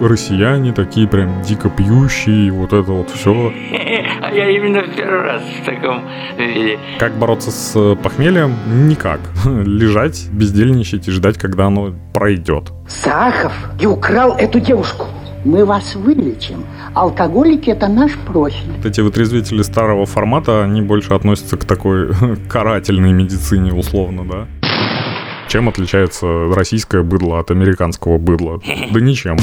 россияне такие прям дико пьющие, вот это вот все. А я именно первый раз в таком виде. Как бороться с э, похмельем? Никак. Лежать, бездельничать и ждать, когда оно пройдет. Сахов и украл эту девушку. Мы вас вылечим. Алкоголики – это наш профиль. Вот эти вытрезвители старого формата, они больше относятся к такой карательной медицине, условно, да? Чем отличается российское быдло от американского быдла? Да ничем.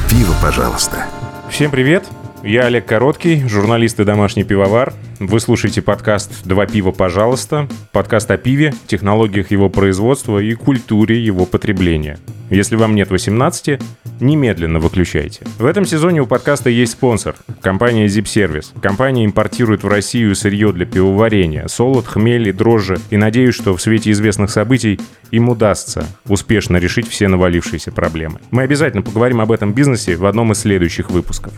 Пива, пожалуйста. Всем привет! Я Олег Короткий, журналист и домашний пивовар. Вы слушаете подкаст «Два пива, пожалуйста». Подкаст о пиве, технологиях его производства и культуре его потребления. Если вам нет 18, немедленно выключайте. В этом сезоне у подкаста есть спонсор – компания Zip Service. Компания импортирует в Россию сырье для пивоварения, солод, хмель и дрожжи. И надеюсь, что в свете известных событий им удастся успешно решить все навалившиеся проблемы. Мы обязательно поговорим об этом бизнесе в одном из следующих выпусков.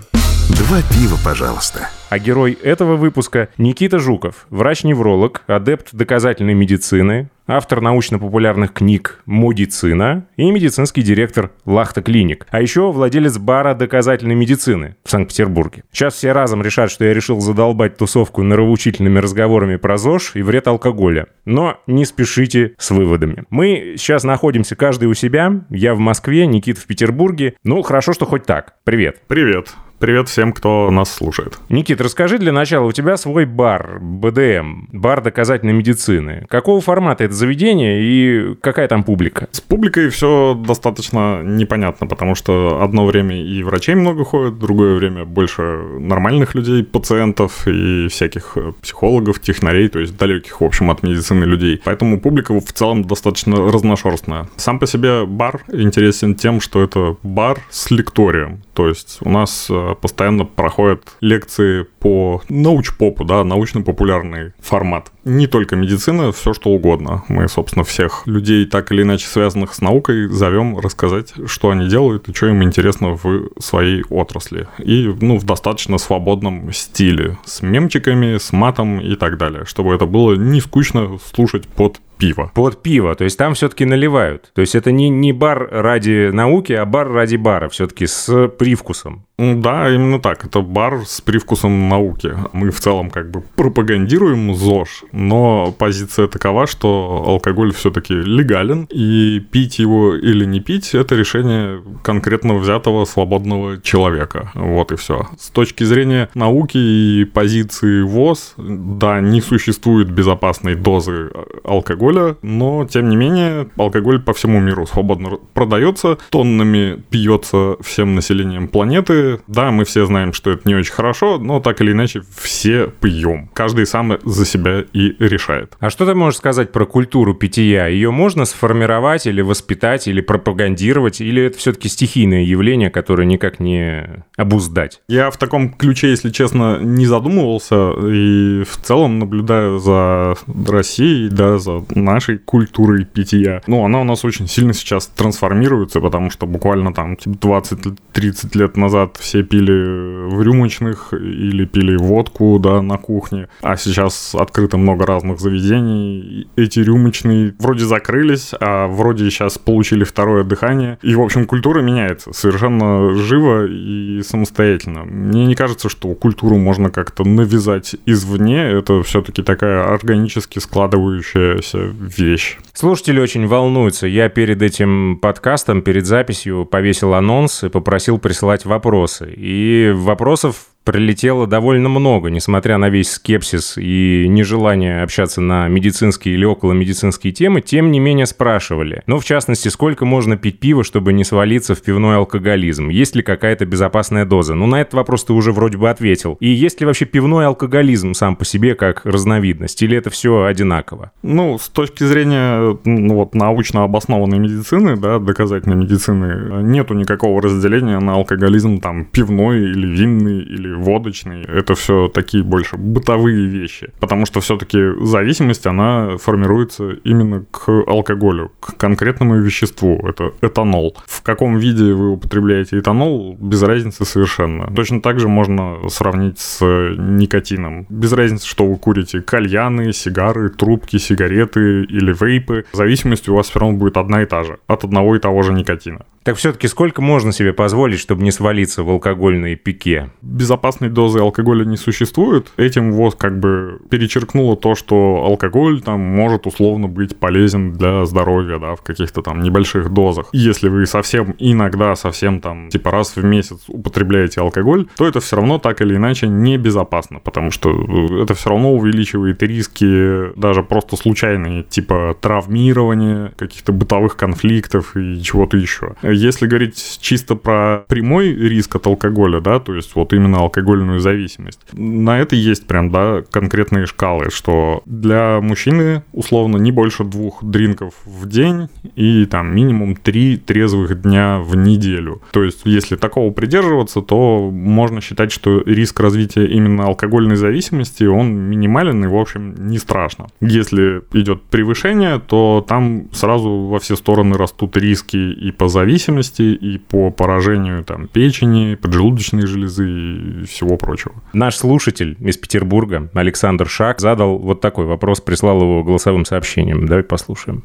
Два пива, пожалуйста. А герой этого выпуска – Никита Жуков, врач-невролог, адепт доказательной медицины, автор научно-популярных книг «Медицина» и медицинский директор «Лахта Клиник», а еще владелец бара доказательной медицины в Санкт-Петербурге. Сейчас все разом решат, что я решил задолбать тусовку нравоучительными разговорами про ЗОЖ и вред алкоголя. Но не спешите с выводами. Мы сейчас находимся каждый у себя. Я в Москве, Никита в Петербурге. Ну, хорошо, что хоть так. Привет. Привет. Привет всем, кто нас слушает. Никит, расскажи для начала, у тебя свой бар, БДМ, бар доказательной медицины. Какого формата это заведение и какая там публика? С публикой все достаточно непонятно, потому что одно время и врачей много ходит, другое время больше нормальных людей, пациентов и всяких психологов, технарей, то есть далеких, в общем, от медицины людей. Поэтому публика в целом достаточно разношерстная. Сам по себе бар интересен тем, что это бар с лекторием. То есть у нас э, постоянно проходят лекции по научпопу, да, научно-популярный формат. Не только медицина, все что угодно. Мы, собственно, всех людей, так или иначе связанных с наукой, зовем рассказать, что они делают и что им интересно в своей отрасли. И, ну, в достаточно свободном стиле. С мемчиками, с матом и так далее. Чтобы это было не скучно слушать под пиво. Под пиво, то есть там все-таки наливают. То есть это не, не бар ради науки, а бар ради бара, все-таки с привкусом. Да, именно так. Это бар с привкусом науки. Мы в целом как бы пропагандируем ЗОЖ, но позиция такова, что алкоголь все-таки легален, и пить его или не пить – это решение конкретно взятого свободного человека. Вот и все. С точки зрения науки и позиции ВОЗ, да, не существует безопасной дозы алкоголя, но, тем не менее, алкоголь по всему миру свободно продается, тоннами пьется всем населением планеты, да, мы все знаем, что это не очень хорошо, но так или иначе все пьем. Каждый сам за себя и решает. А что ты можешь сказать про культуру питья? Ее можно сформировать или воспитать, или пропагандировать, или это все-таки стихийное явление, которое никак не обуздать? Я в таком ключе, если честно, не задумывался, и в целом наблюдаю за Россией, да, за нашей культурой питья. Ну, она у нас очень сильно сейчас трансформируется, потому что буквально там 20-30 лет назад все пили в рюмочных или пили водку, да, на кухне. А сейчас открыто много разных заведений. Эти рюмочные вроде закрылись, а вроде сейчас получили второе дыхание. И, в общем, культура меняется совершенно живо и самостоятельно. Мне не кажется, что культуру можно как-то навязать извне. Это все-таки такая органически складывающаяся вещь. Слушатели очень волнуются. Я перед этим подкастом, перед записью повесил анонс и попросил присылать вопросы. И вопросов прилетело довольно много, несмотря на весь скепсис и нежелание общаться на медицинские или около медицинские темы, тем не менее спрашивали. Ну, в частности, сколько можно пить пиво, чтобы не свалиться в пивной алкоголизм? Есть ли какая-то безопасная доза? Ну, на этот вопрос ты уже вроде бы ответил. И есть ли вообще пивной алкоголизм сам по себе как разновидность? Или это все одинаково? Ну, с точки зрения ну, вот, научно обоснованной медицины, да, доказательной медицины, нету никакого разделения на алкоголизм там пивной или винный или водочный. Это все такие больше бытовые вещи. Потому что все-таки зависимость, она формируется именно к алкоголю, к конкретному веществу. Это этанол. В каком виде вы употребляете этанол, без разницы совершенно. Точно так же можно сравнить с никотином. Без разницы, что вы курите. Кальяны, сигары, трубки, сигареты или вейпы. Зависимость у вас все равно будет одна и та же. От одного и того же никотина. Так все-таки сколько можно себе позволить, чтобы не свалиться в алкогольные пике? Безопасной дозы алкоголя не существует. Этим вот как бы перечеркнуло то, что алкоголь там может условно быть полезен для здоровья, да, в каких-то там небольших дозах. Если вы совсем иногда, совсем там типа раз в месяц употребляете алкоголь, то это все равно так или иначе небезопасно, потому что э, это все равно увеличивает риски даже просто случайные, типа травмирования, каких-то бытовых конфликтов и чего-то еще. Если говорить чисто про прямой риск от алкоголя, да, то есть вот именно алкогольную зависимость, на это есть прям, да, конкретные шкалы, что для мужчины условно не больше двух дринков в день и там минимум три трезвых дня в неделю. То есть если такого придерживаться, то можно считать, что риск развития именно алкогольной зависимости, он минимален и, в общем, не страшно. Если идет превышение, то там сразу во все стороны растут риски и по зависимости, зависимости и по поражению там, печени, поджелудочной железы и всего прочего. Наш слушатель из Петербурга, Александр Шак, задал вот такой вопрос, прислал его голосовым сообщением. Давай послушаем.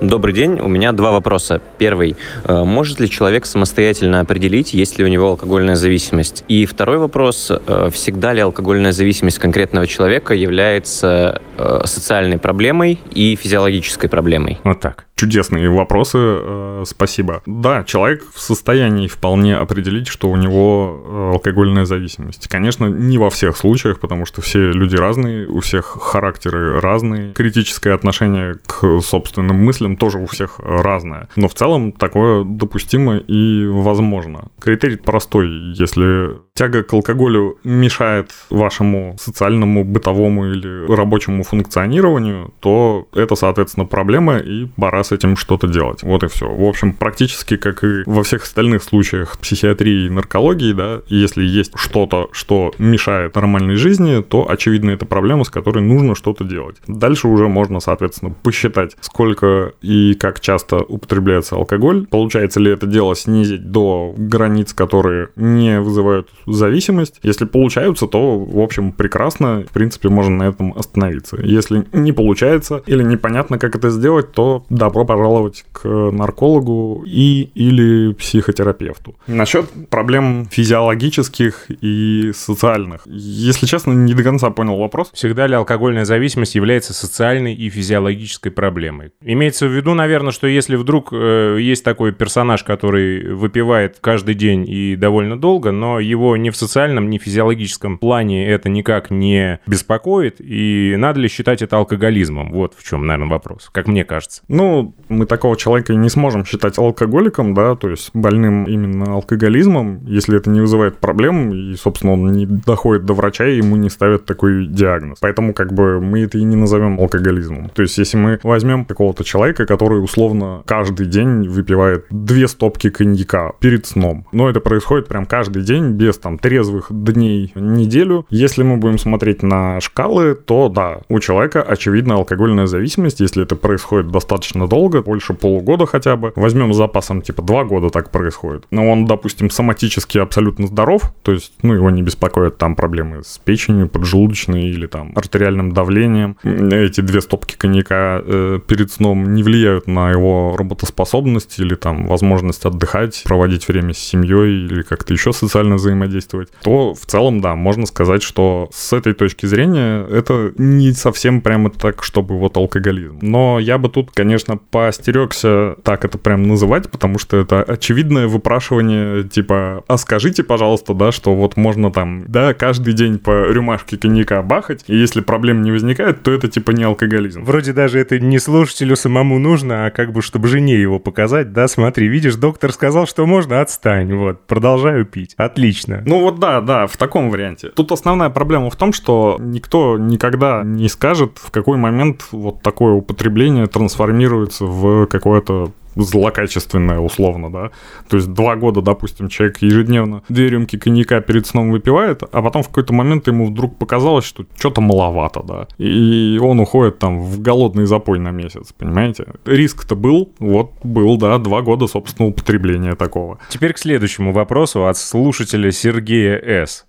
Добрый день. У меня два вопроса. Первый. Э, может ли человек самостоятельно определить, есть ли у него алкогольная зависимость? И второй вопрос. Э, всегда ли алкогольная зависимость конкретного человека является э, социальной проблемой и физиологической проблемой? Вот так. Чудесные вопросы, спасибо. Да, человек в состоянии вполне определить, что у него алкогольная зависимость. Конечно, не во всех случаях, потому что все люди разные, у всех характеры разные, критическое отношение к собственным мыслям тоже у всех разное. Но в целом такое допустимо и возможно. Критерий простой. Если тяга к алкоголю мешает вашему социальному, бытовому или рабочему функционированию, то это, соответственно, проблема, и пора с этим что-то делать. Вот и все. В общем, практически как и во всех остальных случаях психиатрии и наркологии, да, если есть что-то, что мешает нормальной жизни, то, очевидно, это проблема, с которой нужно что-то делать. Дальше уже можно, соответственно, посчитать, сколько и как часто употребляется алкоголь. Получается ли это дело снизить до границ, которые не вызывают зависимость. Если получаются, то, в общем, прекрасно. В принципе, можно на этом остановиться. Если не получается или непонятно, как это сделать, то добро пожаловать к наркологу и или психотерапевту. Насчет проблем физиологических и социальных. Если честно, не до конца понял вопрос. Всегда ли алкогольная зависимость является социальной и физиологической проблемой? Имеется в виду, наверное, что если вдруг э, есть такой персонаж, который выпивает каждый день и довольно долго, но его ни в социальном, ни в физиологическом плане это никак не беспокоит, и надо ли считать это алкоголизмом? Вот в чем, наверное, вопрос, как мне кажется. Ну, мы такого человека не сможем считать алкоголиком, да, то есть больным именно алкоголизмом, если это не вызывает проблем, и, собственно, он не доходит до врача, и ему не ставят такой диагноз. Поэтому, как бы, мы это и не назовем алкоголизмом. То есть, если мы возьмем какого-то человека, который, условно, каждый день выпивает две стопки коньяка перед сном, но это происходит прям каждый день без там трезвых дней неделю. Если мы будем смотреть на шкалы, то да, у человека очевидно алкогольная зависимость, если это происходит достаточно долго, больше полугода хотя бы. Возьмем с запасом типа два года так происходит. Но он, допустим, соматически абсолютно здоров, то есть, ну, его не беспокоят там проблемы с печенью, поджелудочной или там артериальным давлением. Эти две стопки коньяка э, перед сном не влияют на его работоспособность или там возможность отдыхать, проводить время с семьей или как-то еще социально взаимодействовать действовать, то в целом, да, можно сказать, что с этой точки зрения это не совсем прямо так, чтобы вот алкоголизм. Но я бы тут, конечно, поостерегся так это прям называть, потому что это очевидное выпрашивание, типа, а скажите, пожалуйста, да, что вот можно там, да, каждый день по рюмашке коньяка бахать, и если проблем не возникает, то это типа не алкоголизм. Вроде даже это не слушателю самому нужно, а как бы чтобы жене его показать, да, смотри, видишь, доктор сказал, что можно, отстань, вот, продолжаю пить. Отлично. Ну вот да, да, в таком варианте. Тут основная проблема в том, что никто никогда не скажет, в какой момент вот такое употребление трансформируется в какое-то злокачественное условно, да. То есть два года, допустим, человек ежедневно две рюмки коньяка перед сном выпивает, а потом в какой-то момент ему вдруг показалось, что что-то маловато, да. И он уходит там в голодный запой на месяц, понимаете? Риск-то был, вот был, да, два года, собственно, употребления такого. Теперь к следующему вопросу от слушателя Сергея С.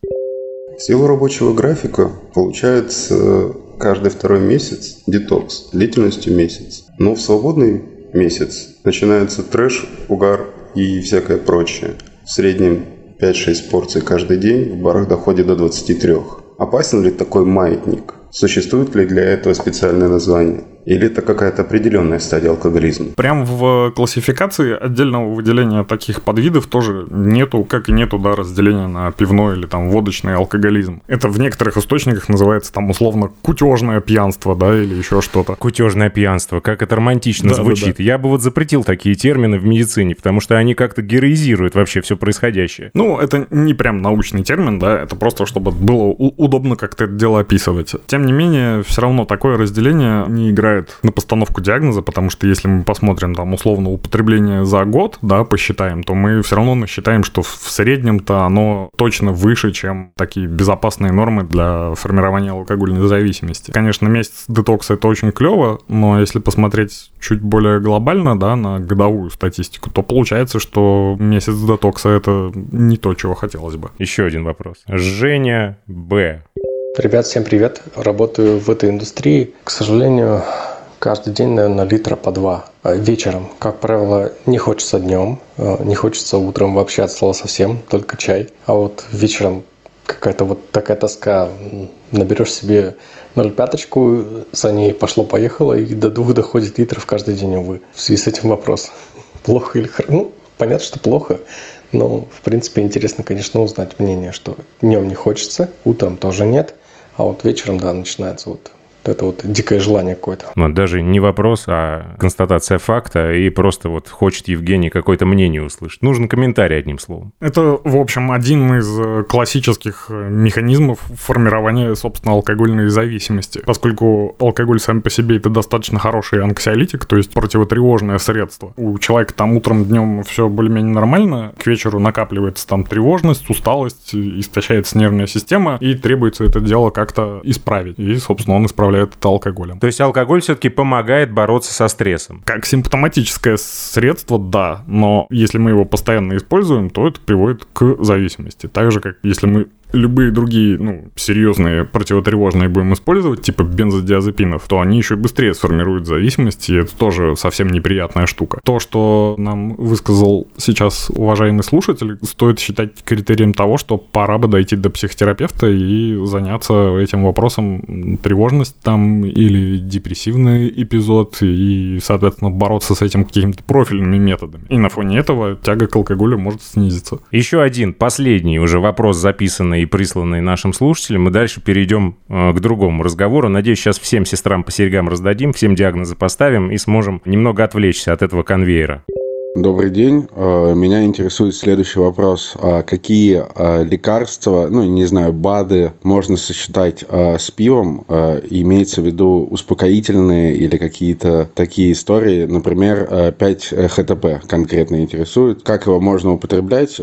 Сила рабочего графика получается каждый второй месяц детокс длительностью месяц. Но в свободный месяц начинается трэш, угар и всякое прочее. В среднем 5-6 порций каждый день, в барах доходит до 23. Опасен ли такой маятник? Существует ли для этого специальное название? Или это какая-то определенная стадия алкоголизма? Прям в классификации отдельного выделения таких подвидов тоже нету, как и нету, да, разделения на пивной или там водочный алкоголизм. Это в некоторых источниках называется там условно кутежное пьянство, да, или еще что-то. Кутежное пьянство, как это романтично Да, звучит. да, да. Я бы вот запретил такие термины в медицине, потому что они как-то героизируют вообще все происходящее. Ну, это не прям научный термин, да, это просто чтобы было удобно как-то это дело описывать. Тем не менее, все равно такое разделение не играет на постановку диагноза, потому что если мы посмотрим там условно употребление за год, да, посчитаем, то мы все равно насчитаем, что в среднем-то оно точно выше, чем такие безопасные нормы для формирования алкогольной зависимости. Конечно, месяц детокса это очень клево, но если посмотреть чуть более глобально, да, на годовую статистику, то получается, что месяц детокса это не то, чего хотелось бы. Еще один вопрос. Женя Б. Ребят, всем привет. Работаю в этой индустрии. К сожалению, каждый день, наверное, литра по два. А Вечером, как правило, не хочется днем, э, не хочется утром вообще от слова совсем, только чай. А вот вечером какая-то вот такая тоска. Наберешь себе 0,5, за ней пошло-поехало, и до двух доходит литров каждый день, увы. В связи с этим вопрос. Плохо или хорошо? Ну, понятно, что плохо. Но, в принципе, интересно, конечно, узнать мнение, что днем не хочется, утром тоже нет, а вот вечером, да, начинается вот это вот дикое желание какое-то. Ну, даже не вопрос, а констатация факта, и просто вот хочет Евгений какое-то мнение услышать. Нужен комментарий, одним словом. Это, в общем, один из э, классических э, механизмов формирования, собственно, алкогольной зависимости. Поскольку алкоголь сам по себе это достаточно хороший анксиолитик, то есть противотревожное средство. У человека там утром, днем все более-менее нормально, к вечеру накапливается там тревожность, усталость, истощается нервная система, и требуется это дело как-то исправить. И, собственно, он исправляет это алкоголем. То есть алкоголь все-таки помогает бороться со стрессом. Как симптоматическое средство, да, но если мы его постоянно используем, то это приводит к зависимости. Так же, как если мы любые другие, ну, серьезные противотревожные будем использовать, типа бензодиазепинов, то они еще быстрее сформируют зависимость, и это тоже совсем неприятная штука. То, что нам высказал сейчас уважаемый слушатель, стоит считать критерием того, что пора бы дойти до психотерапевта и заняться этим вопросом тревожность там или депрессивный эпизод, и, соответственно, бороться с этим какими-то профильными методами. И на фоне этого тяга к алкоголю может снизиться. Еще один, последний уже вопрос, записанный и присланный нашим слушателям. И дальше перейдем э, к другому разговору. Надеюсь, сейчас всем сестрам по серьгам раздадим, всем диагнозы поставим и сможем немного отвлечься от этого конвейера. Добрый день. Э, Меня интересует следующий вопрос. А Какие э, лекарства, ну, не знаю, БАДы можно сочетать с пивом? Имеется в виду успокоительные или какие-то такие истории? Например, э, 5 ХТП конкретно интересует. Как его можно употреблять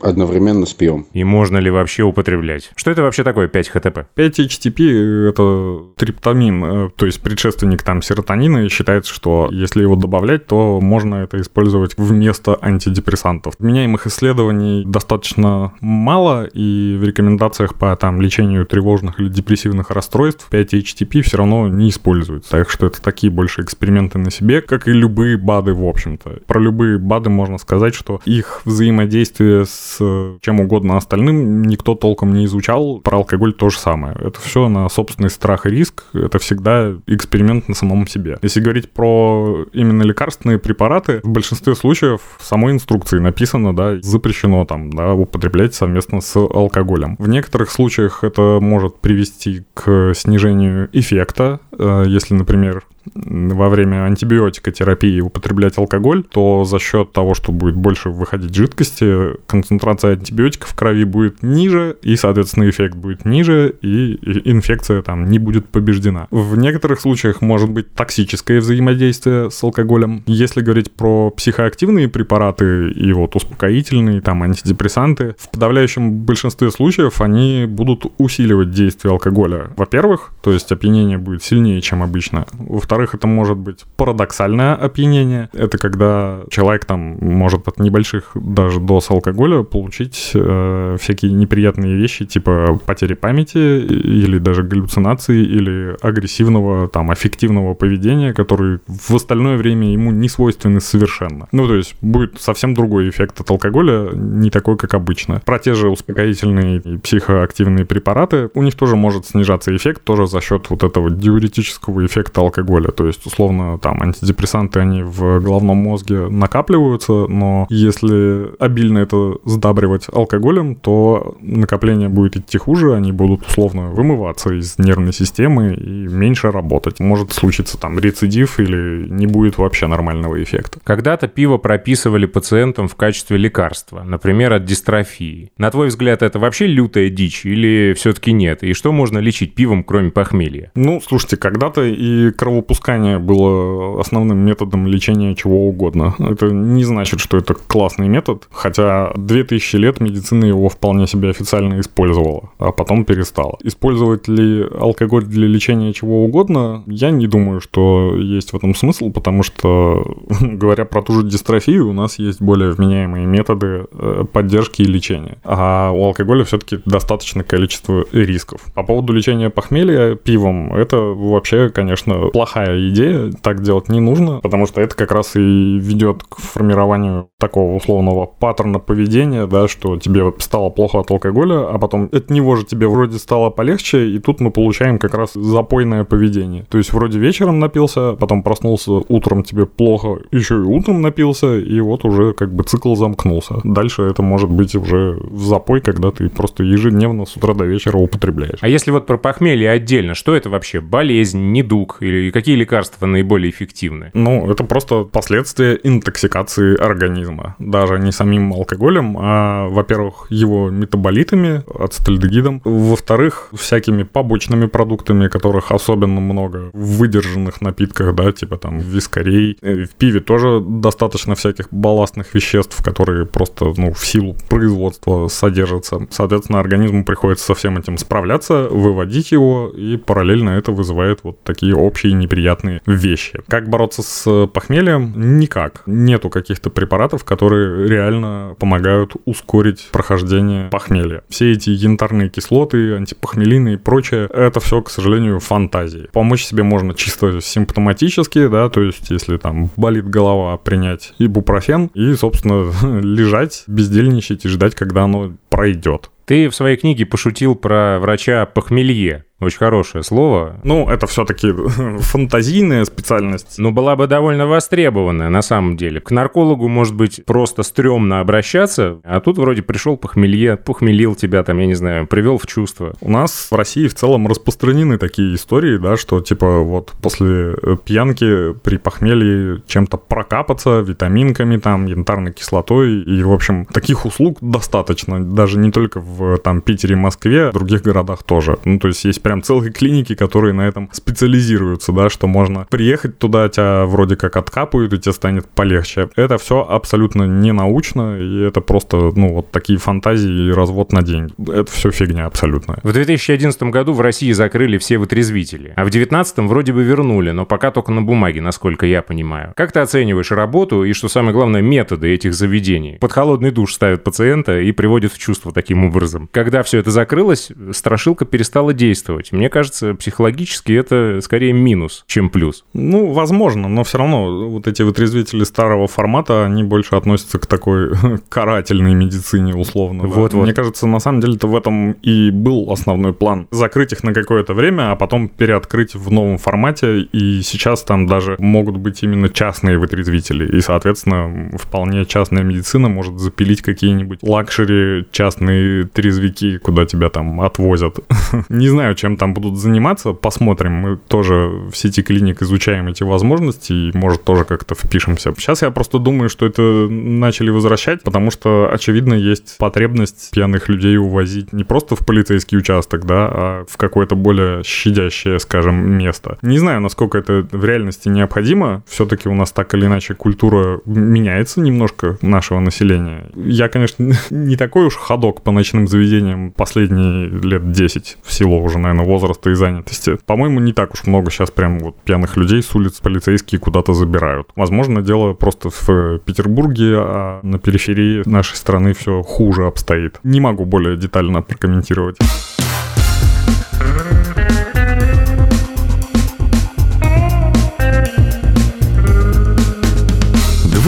одновременно с пивом? И можно ли вообще употреблять? Что это вообще такое 5 ХТП? 5-HTP – это триптамин, э, то есть предшественник там серотонина, и считается, что если его добавлять, то можно это использовать вместо антидепрессантов. Вменяемых исследований достаточно мало, и в рекомендациях по там, лечению тревожных или депрессивных расстройств 5-HTP все равно не используется. Так что это такие больше эксперименты на себе, как и любые БАДы, в общем-то. Про любые БАДы можно сказать, что их взаимодействие с чем угодно остальным никто толком не изучал. Про алкоголь то же самое. Это все на собственный страх и риск. Это всегда эксперимент на самом себе. Если говорить про именно лекарственные препараты, в большинстве случаев в самой инструкции написано, да, запрещено там, да, употреблять совместно с алкоголем. В некоторых случаях это может привести к снижению эффекта, Э, если, например, во время антибиотикотерапии употреблять алкоголь, то за счет того, что будет больше выходить жидкости, концентрация антибиотиков в крови будет ниже, и, соответственно, эффект будет ниже, и инфекция там не будет побеждена. В некоторых случаях может быть токсическое взаимодействие с алкоголем. Если говорить про психоактивные препараты и вот успокоительные, там, антидепрессанты, в подавляющем большинстве случаев они будут усиливать действие алкоголя. Во-первых, то есть опьянение будет сильнее, чем обычно. Во-вторых, это может быть парадоксальное опьянение. Это когда человек там может от небольших даже доз алкоголя получить э, всякие неприятные вещи, типа потери памяти или даже галлюцинации или агрессивного там аффективного поведения, которые в остальное время ему не свойственны совершенно. Ну, то есть будет совсем другой эффект от алкоголя, не такой, как обычно. Про те же успокоительные и психоактивные препараты, у них тоже может снижаться эффект тоже за счет вот этого диуретического эффекта алкоголя. То есть, условно, там антидепрессанты, они в головном мозге накапливаются, но если обильно это сдабривать алкоголем, то накопление будет идти хуже, они будут условно вымываться из нервной системы и меньше работать. Может случиться там рецидив или не будет вообще нормального эффекта. Когда-то пиво прописывали пациентам в качестве лекарства, например, от дистрофии. На твой взгляд, это вообще лютая дичь или все-таки нет? И что можно лечить пивом, кроме похмелья? Ну, слушайте, когда-то и кровопускание было основным методом лечения чего угодно. Это не значит, что это классный метод, хотя 2000 лет медицина его вполне себе официально использовала, а потом перестала. Использовать ли алкоголь для лечения чего угодно, я не думаю, что есть в этом смысл, потому что, говоря про ту же дистрофию, у нас есть более вменяемые методы э, поддержки и лечения. А у алкоголя все-таки достаточное количество рисков. По поводу лечения похмелья пивом, это вообще, конечно, плохая идея. Так делать не нужно, потому что это как раз и ведет к формированию такого условного паттерна поведения, да, что тебе стало плохо от алкоголя, а потом от него же тебе вроде стало полегче, и тут мы получаем как раз запойное поведение. То есть вроде вечером напился, потом проснулся, утром тебе плохо, еще и утром напился, и вот уже как бы цикл замкнулся. Дальше это может быть уже в запой, когда ты просто ежедневно с утра до вечера употребляешь. А если вот про похмелье отдельно, что это вообще? Болезнь, недуг или какие лекарства наиболее эффективны? Ну, это просто последствия интоксикации организма. Даже не самим алкоголем, а, во-первых, его метаболитами, ацетальдегидом, во-вторых, всякими побочными продуктами, которых особенно много в выдержанных напитках, да, типа там вискарей. Э, в пиве тоже достаточно всяких балластных веществ, которые просто, ну, в силу производства содержатся. Соответственно, организму приходится со всем этим справляться, выводить его, и параллельно это вызывает вот такие общие неприятные вещи. Как бороться с похмельем? Никак. Нету каких-то препаратов, которые реально помогают ускорить прохождение похмелья. Все эти янтарные кислоты, антипохмелины и прочее, это все, к сожалению, фантазии. Помочь себе можно чисто симптоматически, да, то есть если там болит голова, принять ибупрофен и, собственно, лежать, бездельничать и ждать, когда оно пройдет. Ты в своей книге пошутил про врача похмелье. Очень хорошее слово. Ну, это все-таки фантазийная специальность. Но была бы довольно востребованная на самом деле. К наркологу, может быть, просто стрёмно обращаться, а тут вроде пришел похмелье, похмелил тебя там, я не знаю, привел в чувство. У нас в России в целом распространены такие истории, да, что типа вот после э, пьянки при похмелье чем-то прокапаться, витаминками там, янтарной кислотой. И, в общем, таких услуг достаточно. Даже не только в там Питере, Москве, в других городах тоже. Ну, то есть есть прям целые клиники, которые на этом специализируются, да, что можно приехать туда, тебя вроде как откапают, и тебе станет полегче. Это все абсолютно не научно, и это просто, ну, вот такие фантазии и развод на деньги. Это все фигня абсолютно. В 2011 году в России закрыли все вытрезвители, а в 2019 вроде бы вернули, но пока только на бумаге, насколько я понимаю. Как ты оцениваешь работу и, что самое главное, методы этих заведений? Под холодный душ ставят пациента и приводят в чувство таким образом. Когда все это закрылось, страшилка перестала действовать. Мне кажется, психологически это скорее минус, чем плюс. Ну, возможно, но все равно вот эти вытрезвители старого формата, они больше относятся к такой карательной медицине, условно. Вот, да? вот. Мне кажется, на самом деле-то в этом и был основной план. Закрыть их на какое-то время, а потом переоткрыть в новом формате. И сейчас там даже могут быть именно частные вытрезвители. И, соответственно, вполне частная медицина может запилить какие-нибудь luxury частные трезвики, куда тебя там отвозят. Не знаю, чем там будут заниматься, посмотрим. Мы тоже в сети клиник изучаем эти возможности и, может, тоже как-то впишемся. Сейчас я просто думаю, что это начали возвращать, потому что, очевидно, есть потребность пьяных людей увозить не просто в полицейский участок, да, а в какое-то более щадящее, скажем, место. Не знаю, насколько это в реальности необходимо. Все-таки у нас так или иначе культура меняется немножко нашего населения. Я, конечно, не такой уж ходок по ночным заведениям последние лет 10 в силу уже, наверное, возраста и занятости. По-моему, не так уж много сейчас прям вот пьяных людей с улиц полицейские куда-то забирают. Возможно, дело просто в Петербурге, а на периферии нашей страны все хуже обстоит. Не могу более детально прокомментировать.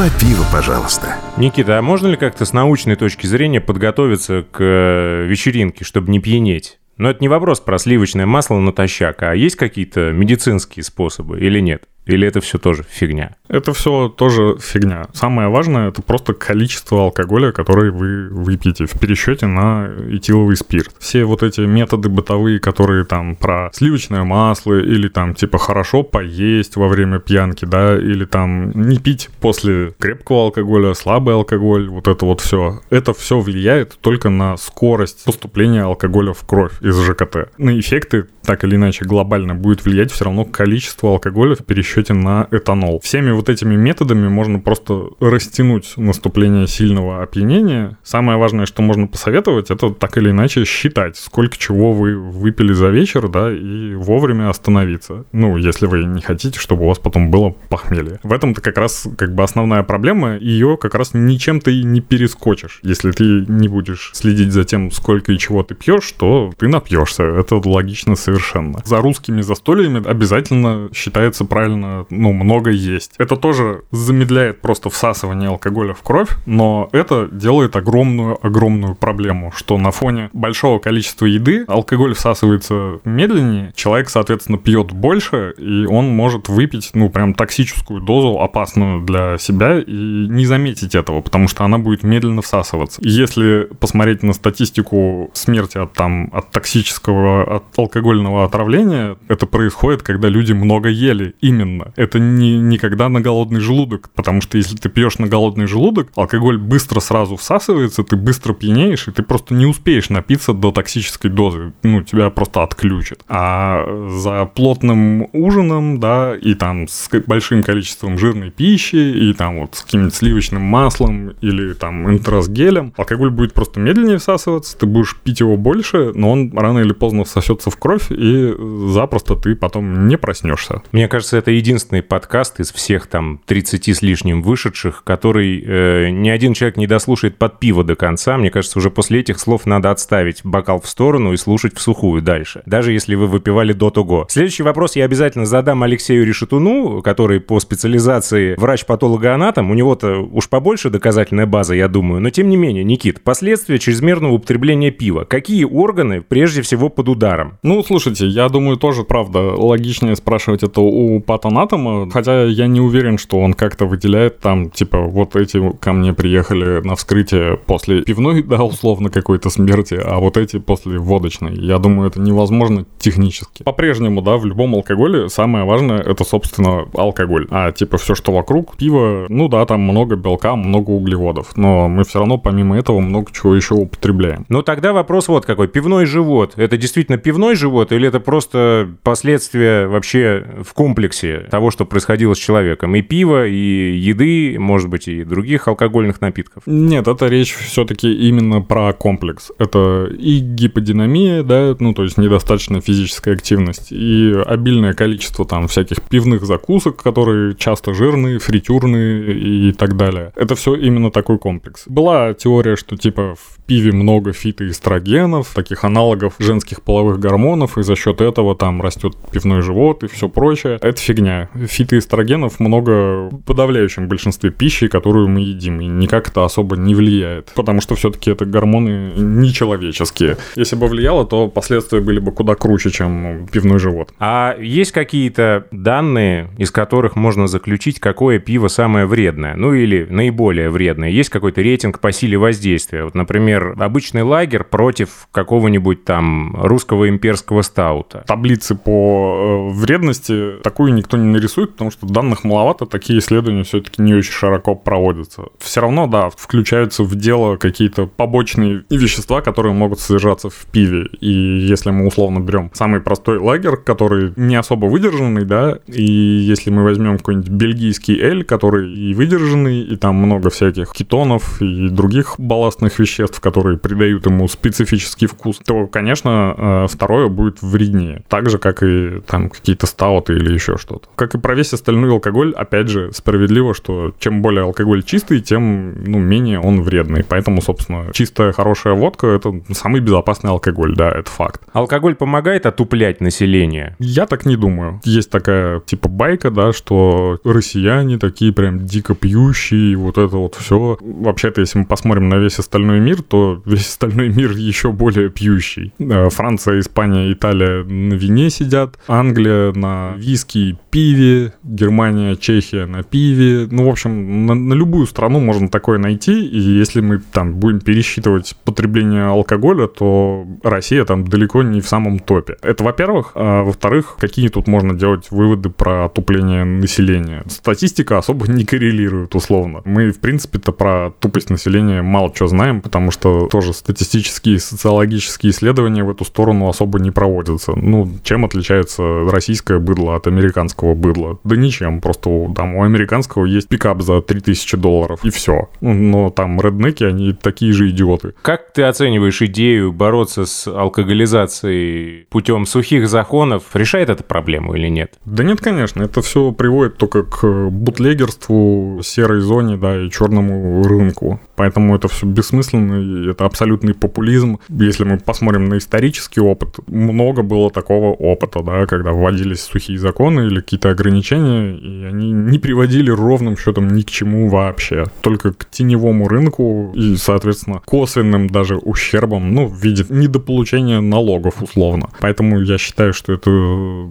Два пива, пожалуйста. Никита, а можно ли как-то с научной точки зрения подготовиться к э, вечеринке, чтобы не пьянеть? Но это не вопрос про сливочное масло натощак, а есть какие-то медицинские способы или нет? Или это все тоже фигня? Это все тоже фигня. Самое важное это просто количество алкоголя, который вы выпьете в пересчете на этиловый спирт. Все вот эти методы бытовые, которые там про сливочное масло или там типа хорошо поесть во время пьянки, да, или там не пить после крепкого алкоголя, слабый алкоголь, вот это вот все. Это все влияет только на скорость поступления алкоголя в кровь из ЖКТ. На эффекты так или иначе глобально будет влиять все равно количество алкоголя в пересчете на этанол. Всеми вот этими методами можно просто растянуть наступление сильного опьянения. Самое важное, что можно посоветовать, это так или иначе считать, сколько чего вы выпили за вечер, да, и вовремя остановиться. Ну, если вы не хотите, чтобы у вас потом было похмелье. В этом-то как раз как бы основная проблема, ее как раз ничем ты не перескочишь. Если ты не будешь следить за тем, сколько и чего ты пьешь, то ты напьешься. Это логично совершенно. За русскими застольями обязательно считается правильно, ну, много есть. Это тоже замедляет просто всасывание алкоголя в кровь, но это делает огромную-огромную проблему, что на фоне большого количества еды алкоголь всасывается медленнее, человек, соответственно, пьет больше, и он может выпить, ну, прям токсическую дозу, опасную для себя, и не заметить этого, потому что она будет медленно всасываться. Если посмотреть на статистику смерти от, там, от токсического, от алкогольного отравления это происходит, когда люди много ели. Именно. Это не никогда на голодный желудок, потому что если ты пьешь на голодный желудок, алкоголь быстро сразу всасывается, ты быстро пьянеешь, и ты просто не успеешь напиться до токсической дозы. Ну, тебя просто отключат. А за плотным ужином, да, и там с большим количеством жирной пищи, и там вот с каким-нибудь сливочным маслом или там интрасгелем, алкоголь будет просто медленнее всасываться, ты будешь пить его больше, но он рано или поздно всосется в кровь, и запросто ты потом не проснешься. Мне кажется, это единственный подкаст из всех там 30 с лишним вышедших, который э, ни один человек не дослушает под пиво до конца. Мне кажется, уже после этих слов надо отставить бокал в сторону и слушать в сухую дальше, даже если вы выпивали до того. Следующий вопрос я обязательно задам Алексею Решетуну, который по специализации врач-патологоанатом. У него-то уж побольше доказательная база, я думаю. Но тем не менее, Никит, последствия чрезмерного употребления пива. Какие органы прежде всего под ударом? Ну, слушай, Слушайте, я думаю, тоже, правда, логичнее спрашивать это у патанатома, хотя я не уверен, что он как-то выделяет там, типа, вот эти ко мне приехали на вскрытие после пивной, да, условно, какой-то смерти, а вот эти после водочной. Я думаю, это невозможно технически. По-прежнему, да, в любом алкоголе самое важное это, собственно, алкоголь. А, типа, все, что вокруг, пиво, ну да, там много белка, много углеводов, но мы все равно, помимо этого, много чего еще употребляем. Ну, тогда вопрос вот какой. Пивной живот. Это действительно пивной живот или это просто последствия вообще в комплексе того, что происходило с человеком? И пиво, и еды, может быть, и других алкогольных напитков? Нет, это речь все-таки именно про комплекс. Это и гиподинамия, да, ну, то есть недостаточная физическая активность, и обильное количество там всяких пивных закусок, которые часто жирные, фритюрные и так далее. Это все именно такой комплекс. Была теория, что типа в пиве много фитоэстрогенов, таких аналогов женских половых гормонов, и за счет этого там растет пивной живот и все прочее. Это фигня фигня. Фитоэстрогенов много в подавляющем большинстве пищи, которую мы едим, и никак это особо не влияет, потому что все-таки это гормоны нечеловеческие. Если бы влияло, то последствия были бы куда круче, чем пивной живот. А есть какие-то данные, из которых можно заключить, какое пиво самое вредное? Ну или наиболее вредное? Есть какой-то рейтинг по силе воздействия? Вот, например, обычный лагерь против какого-нибудь там русского имперского стаута. Таблицы по э, вредности такую никто не нарисует, потому что данных маловато, такие исследования все-таки не очень широко проводятся. Все равно, да, включаются в дело какие-то побочные вещества, которые могут содержаться в пиве. И если мы условно берем самый простой лагерь, который не особо выдержанный, да, и если мы возьмем какой-нибудь бельгийский эль, который и выдержанный, и там много всяких кетонов и других балластных веществ, которые придают ему специфический вкус, то, конечно, э, второе будет вреднее. Так же, как и там какие-то стауты или еще что-то. Как и про весь остальной алкоголь, опять же, справедливо, что чем более алкоголь чистый, тем ну, менее он вредный. Поэтому, собственно, чистая хорошая водка — это самый безопасный алкоголь, да, это факт. Алкоголь помогает отуплять население? Я так не думаю. Есть такая, типа, байка, да, что россияне такие прям дико пьющие, вот это вот все. Вообще-то, если мы посмотрим на весь остальной мир, то весь остальной мир еще более пьющий. Франция, Испания, Италия на вине сидят, Англия на виски пиве, Германия, Чехия на пиве. Ну, в общем, на, на любую страну можно такое найти, и если мы там будем пересчитывать потребление алкоголя, то Россия там далеко не в самом топе. Это во-первых. А во-вторых, какие тут можно делать выводы про отупление населения? Статистика особо не коррелирует, условно. Мы, в принципе-то, про тупость населения мало что знаем, потому что тоже статистические и социологические исследования в эту сторону особо не проводятся. Ну, чем отличается российское быдло от американского быдла? Да ничем, просто там у американского есть пикап за 3000 долларов, и все. Ну, но там реднеки, они такие же идиоты. Как ты оцениваешь идею бороться с алкоголизацией путем сухих законов? Решает это проблему или нет? Да нет, конечно. Это все приводит только к бутлегерству, серой зоне, да, и черному рынку. Поэтому это все бессмысленно, и это абсолютный популизм. Если мы посмотрим на исторический опыт, много было такого опыта, да, когда вводились сухие законы или какие-то ограничения, и они не приводили ровным счетом ни к чему вообще. Только к теневому рынку и, соответственно, косвенным даже ущербом, ну, в виде недополучения налогов условно. Поэтому я считаю, что это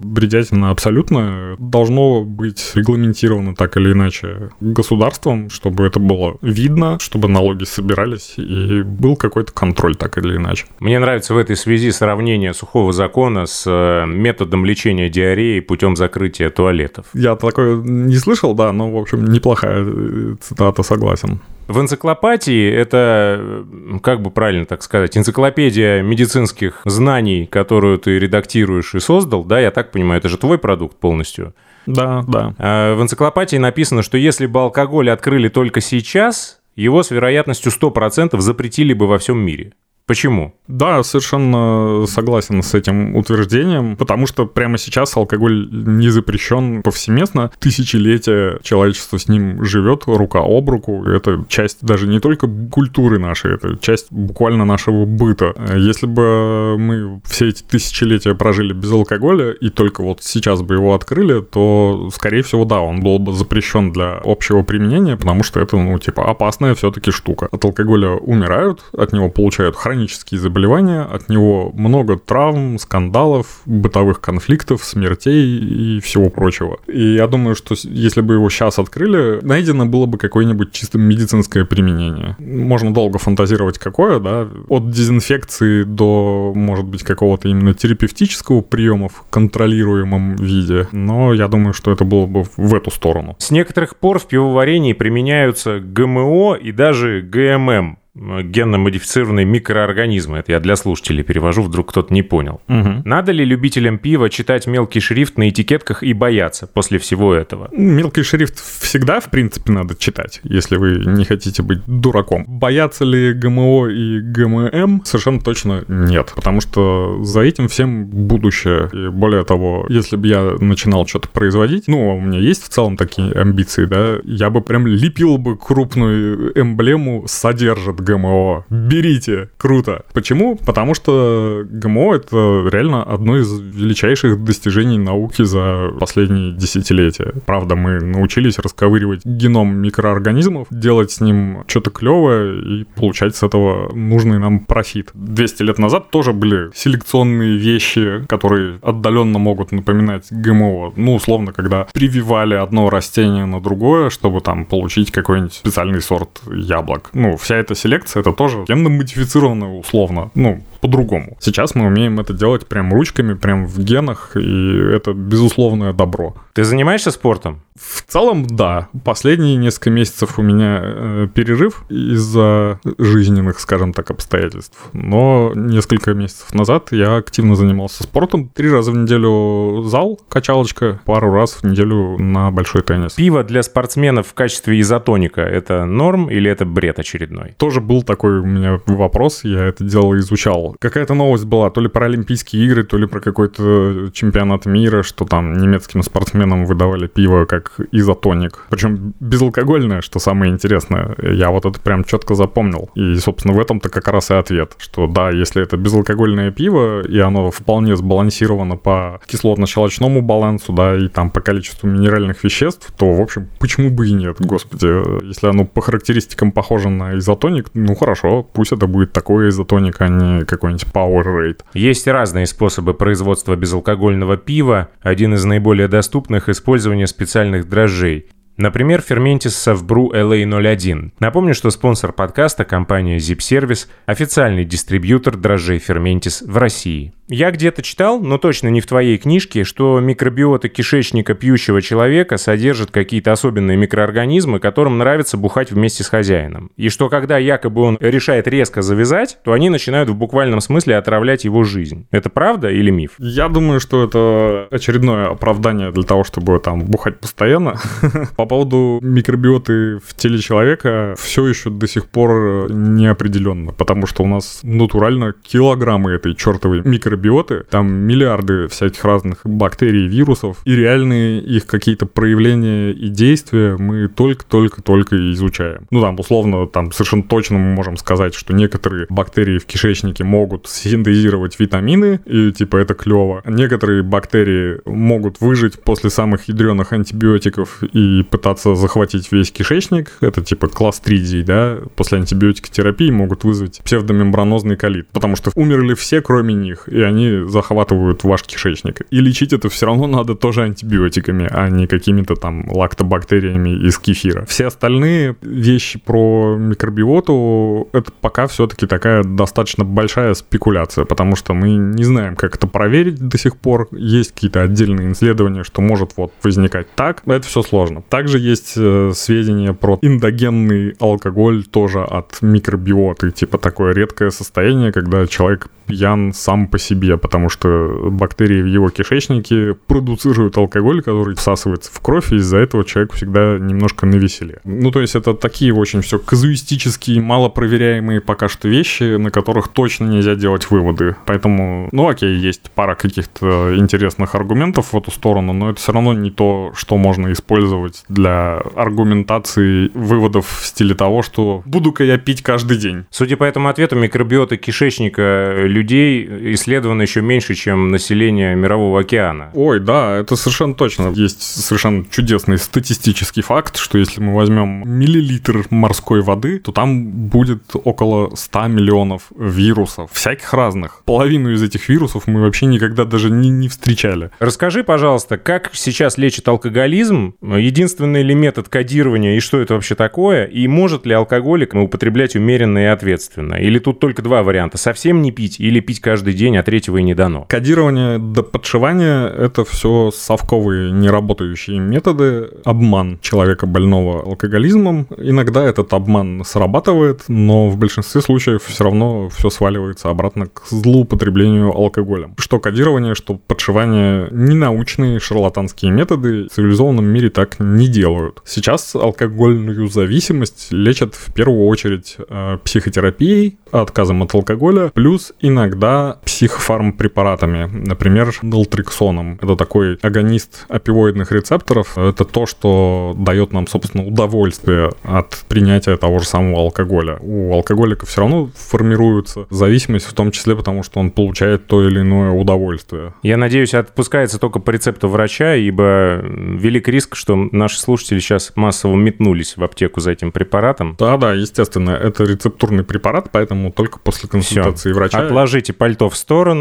бредятина абсолютно должно быть регламентировано так или иначе государством, чтобы это было видно, чтобы налоги собирались и был какой-то контроль так или иначе. Мне нравится в этой связи сравнение сухого закона с э, методом лечения диареи путем закрытия туалетов. Я такое не слышал, да, но, в общем, неплохая э, цитата, согласен. В энциклопатии это, э, как бы правильно так сказать, энциклопедия медицинских знаний, которую ты редактируешь и создал, да, я так понимаю, это же твой продукт полностью. Да, да. А в энциклопатии написано, что если бы алкоголь открыли только сейчас, его с вероятностью 100% запретили бы во всем мире. Почему? Да, совершенно согласен с этим утверждением, потому что прямо сейчас алкоголь не запрещен повсеместно. Тысячелетия человечество с ним живет рука об руку. Это часть даже не только культуры нашей, это часть буквально нашего быта. Если бы мы все эти тысячелетия прожили без алкоголя и только вот сейчас бы его открыли, то, скорее всего, да, он был бы запрещен для общего применения, потому что это, ну, типа, опасная все-таки штука. От алкоголя умирают, от него получают хронические хронические заболевания, от него много травм, скандалов, бытовых конфликтов, смертей и всего прочего. И я думаю, что если бы его сейчас открыли, найдено было бы какое-нибудь чисто медицинское применение. Можно долго фантазировать какое, да, от дезинфекции до, может быть, какого-то именно терапевтического приема в контролируемом виде, но я думаю, что это было бы в эту сторону. С некоторых пор в пивоварении применяются ГМО и даже ГММ генно-модифицированные микроорганизмы. Это я для слушателей перевожу, вдруг кто-то не понял. Угу. Надо ли любителям пива читать мелкий шрифт на этикетках и бояться после всего этого? Мелкий шрифт всегда, в принципе, надо читать, если вы не хотите быть дураком. Бояться ли ГМО и ГММ? Совершенно точно нет, потому что за этим всем будущее. И более того, если бы я начинал что-то производить, ну, у меня есть в целом такие амбиции, да, я бы прям лепил бы крупную эмблему «Содержит ГМО. Берите, круто. Почему? Потому что ГМО — это реально одно из величайших достижений науки за последние десятилетия. Правда, мы научились расковыривать геном микроорганизмов, делать с ним что-то клевое и получать с этого нужный нам профит. 200 лет назад тоже были селекционные вещи, которые отдаленно могут напоминать ГМО. Ну, условно, когда прививали одно растение на другое, чтобы там получить какой-нибудь специальный сорт яблок. Ну, вся эта селекция, это тоже генно-модифицированная условно. Ну, по-другому. Сейчас мы умеем это делать прям ручками, прям в генах, и это безусловное добро. Ты занимаешься спортом? В целом, да. Последние несколько месяцев у меня э, перерыв из-за жизненных, скажем так, обстоятельств. Но несколько месяцев назад я активно занимался спортом. Три раза в неделю зал, качалочка, пару раз в неделю на большой теннис. Пиво для спортсменов в качестве изотоника – это норм или это бред очередной? Тоже был такой у меня вопрос, я это дело изучал. Какая-то новость была, то ли про Олимпийские игры, то ли про какой-то чемпионат мира, что там немецким спортсменам выдавали пиво как изотоник. Причем безалкогольное, что самое интересное. Я вот это прям четко запомнил. И, собственно, в этом-то как раз и ответ, что да, если это безалкогольное пиво, и оно вполне сбалансировано по кислотно-щелочному балансу, да, и там по количеству минеральных веществ, то, в общем, почему бы и нет, господи. Если оно по характеристикам похоже на изотоник, ну хорошо, пусть это будет такой изотоник, а не какой-нибудь Powerade. Есть разные способы производства безалкогольного пива. Один из наиболее доступных – использование специальных дрожжей. Например, ферментис Совбру LA01. Напомню, что спонсор подкаста – компания Zip Service, официальный дистрибьютор дрожжей ферментис в России. Я где-то читал, но точно не в твоей книжке, что микробиота кишечника пьющего человека содержит какие-то особенные микроорганизмы, которым нравится бухать вместе с хозяином. И что когда якобы он решает резко завязать, то они начинают в буквальном смысле отравлять его жизнь. Это правда или миф? Я думаю, что это очередное оправдание для того, чтобы там бухать постоянно. По поводу микробиоты в теле человека все еще до сих пор не определенно, потому что у нас натурально килограммы этой чертовой микробиоты микробиоты, там миллиарды всяких разных бактерий, вирусов, и реальные их какие-то проявления и действия мы только-только-только изучаем. Ну, там, условно, там совершенно точно мы можем сказать, что некоторые бактерии в кишечнике могут синтезировать витамины, и типа это клево. Некоторые бактерии могут выжить после самых ядреных антибиотиков и пытаться захватить весь кишечник. Это типа кластридий, да, после антибиотикотерапии могут вызвать псевдомембранозный колит, потому что умерли все, кроме них, и они захватывают ваш кишечник. И лечить это все равно надо тоже антибиотиками, а не какими-то там лактобактериями из кефира. Все остальные вещи про микробиоту, это пока все-таки такая достаточно большая спекуляция, потому что мы не знаем, как это проверить до сих пор. Есть какие-то отдельные исследования, что может вот возникать так. Это все сложно. Также есть э, сведения про эндогенный алкоголь тоже от микробиоты. Типа такое редкое состояние, когда человек пьян сам по себе, потому что бактерии в его кишечнике продуцируют алкоголь, который всасывается в кровь, и из-за этого человек всегда немножко навеселе. Ну, то есть это такие очень все казуистические, малопроверяемые пока что вещи, на которых точно нельзя делать выводы. Поэтому, ну окей, есть пара каких-то интересных аргументов в эту сторону, но это все равно не то, что можно использовать для аргументации выводов в стиле того, что буду-ка я пить каждый день. Судя по этому ответу, микробиоты кишечника людей исследовано еще меньше, чем население Мирового океана. Ой, да, это совершенно точно. Есть совершенно чудесный статистический факт, что если мы возьмем миллилитр морской воды, то там будет около 100 миллионов вирусов, всяких разных. Половину из этих вирусов мы вообще никогда даже не, не встречали. Расскажи, пожалуйста, как сейчас лечит алкоголизм? Единственный ли метод кодирования и что это вообще такое? И может ли алкоголик употреблять умеренно и ответственно? Или тут только два варианта? Совсем не пить или пить каждый день, а третьего и не дано? Кодирование до подшивания — это все совковые неработающие методы. Обман человека больного алкоголизмом. Иногда этот обман срабатывает, но в большинстве случаев все равно все сваливается обратно к злоупотреблению алкоголем. Что кодирование, что подшивание — ненаучные шарлатанские методы. В цивилизованном мире так не делают. Сейчас алкогольную зависимость лечат в первую очередь э, психотерапией, отказом от алкоголя, плюс иногда психофармакологией фармпрепаратами, например, нaltrexоном. Это такой агонист опиоидных рецепторов. Это то, что дает нам, собственно, удовольствие от принятия того же самого алкоголя. У алкоголика все равно формируется зависимость, в том числе потому, что он получает то или иное удовольствие. Я надеюсь, отпускается только по рецепту врача, ибо велик риск, что наши слушатели сейчас массово метнулись в аптеку за этим препаратом. Да, да, естественно, это рецептурный препарат, поэтому только после консультации Всё. врача. Отложите пальто в сторону,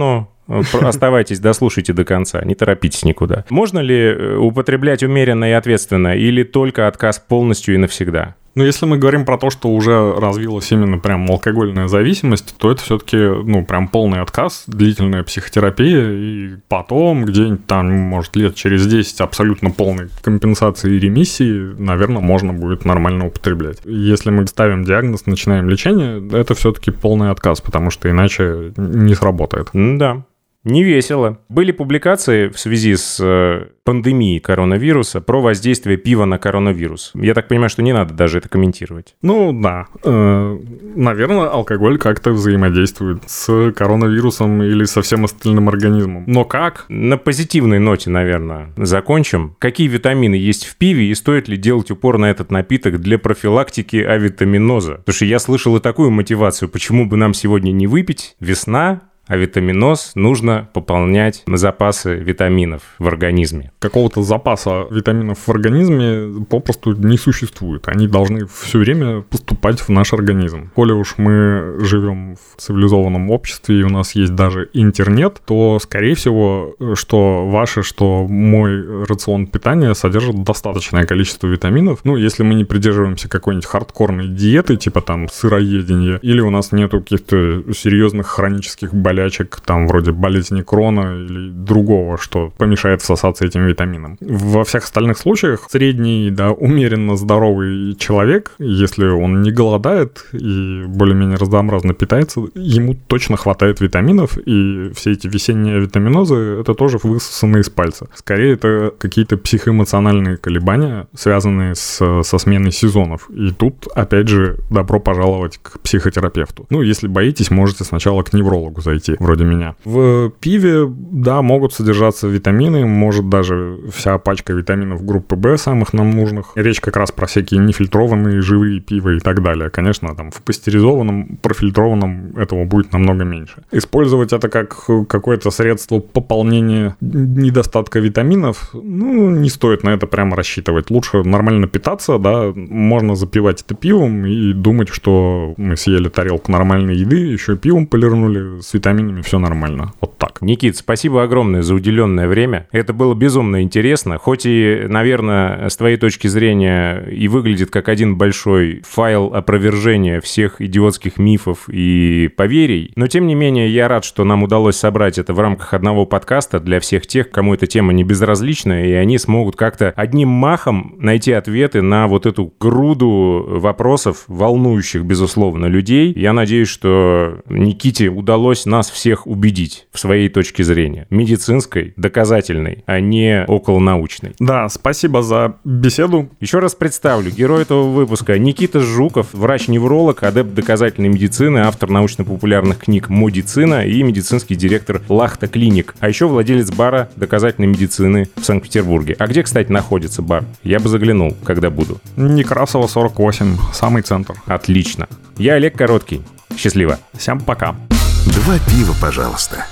э, про- Оставайтесь, дослушайте до конца, не торопитесь никуда. Можно ли э, употреблять умеренно и ответственно, или только отказ полностью и навсегда? Но если мы говорим про то, что уже развилась именно прям алкогольная зависимость, то это все-таки, ну, прям полный отказ, длительная психотерапия, и потом, где-нибудь там, может, лет через 10 абсолютно полной компенсации и ремиссии, наверное, можно будет нормально употреблять. Если мы ставим диагноз, начинаем лечение, это все-таки полный отказ, потому что иначе не сработает. Да. Не весело. Были публикации в связи с э, пандемией коронавируса про воздействие пива на коронавирус. Я так понимаю, что не надо даже это комментировать. Ну да, Э, наверное, алкоголь как-то взаимодействует с коронавирусом или со всем остальным организмом. Но как? На позитивной ноте, наверное, закончим. Какие витамины есть в пиве и стоит ли делать упор на этот напиток для профилактики авитаминоза? Потому что я слышал и такую мотивацию, почему бы нам сегодня не выпить? Весна, а витаминоз нужно пополнять запасы витаминов в организме. Какого-то запаса витаминов в организме попросту не существует. Они должны все время поступать в наш организм. Коли уж мы живем в цивилизованном обществе и у нас есть даже интернет, то, скорее всего, что ваше, что мой рацион питания содержит достаточное количество витаминов. Ну, если мы не придерживаемся какой-нибудь хардкорной диеты, типа там сыроедения, или у нас нету каких-то серьезных хронических болячек, там вроде болезни Крона или другого, что помешает всосаться этим витамином. Во всех остальных случаях средний, да, умеренно здоровый человек, если он не голодает и более-менее разнообразно питается, ему точно хватает витаминов, и все эти весенние витаминозы — это тоже высосаны из пальца. Скорее, это какие-то психоэмоциональные колебания, связанные с, со сменой сезонов. И тут, опять же, добро пожаловать к психотерапевту. Ну, если боитесь, можете сначала к неврологу зайти, вроде меня. В пиве, да, могут содержаться витамины, может даже вся пачка витаминов группы В самых нам нужных. Речь как раз про всякие нефильтрованные живые пива и так далее. Конечно, там в пастеризованном, профильтрованном этого будет намного меньше. Использовать это как какое-то средство пополнения недостатка витаминов, ну, не стоит на это прямо рассчитывать. Лучше нормально питаться, да, можно запивать это пивом и думать, что мы съели тарелку нормальной еды, еще пивом полирнули, с витаминами все нормально. Вот так. Никит, спасибо огромное за уделенное время. Это было безумно интересно. Хоть и, наверное, с твоей точки зрения и выглядит как один большой файл опровержения всех идиотских мифов и поверий, но тем не менее я рад, что нам удалось собрать это в рамках одного подкаста для всех тех, кому эта тема не безразлична, и они смогут как-то одним махом найти ответы на вот эту груду вопросов, волнующих, безусловно, людей. Я надеюсь, что Никите удалось нас всех убедить в своей точке зрения. Медицинской, доказательной, а не околонаучной. Да, спасибо за беседу. Еще раз представлю. Герой этого выпуска Никита Жуков, врач-невролог, адепт доказательной медицины, автор научно-популярных книг «Медицина» и медицинский директор Лахта Клиник. А еще владелец бара доказательной медицины в Санкт-Петербурге. А где, кстати, находится бар? Я бы заглянул, когда буду. Некрасова 48, самый центр. Отлично. Я Олег Короткий. Счастливо. Всем пока. Два пива, пожалуйста.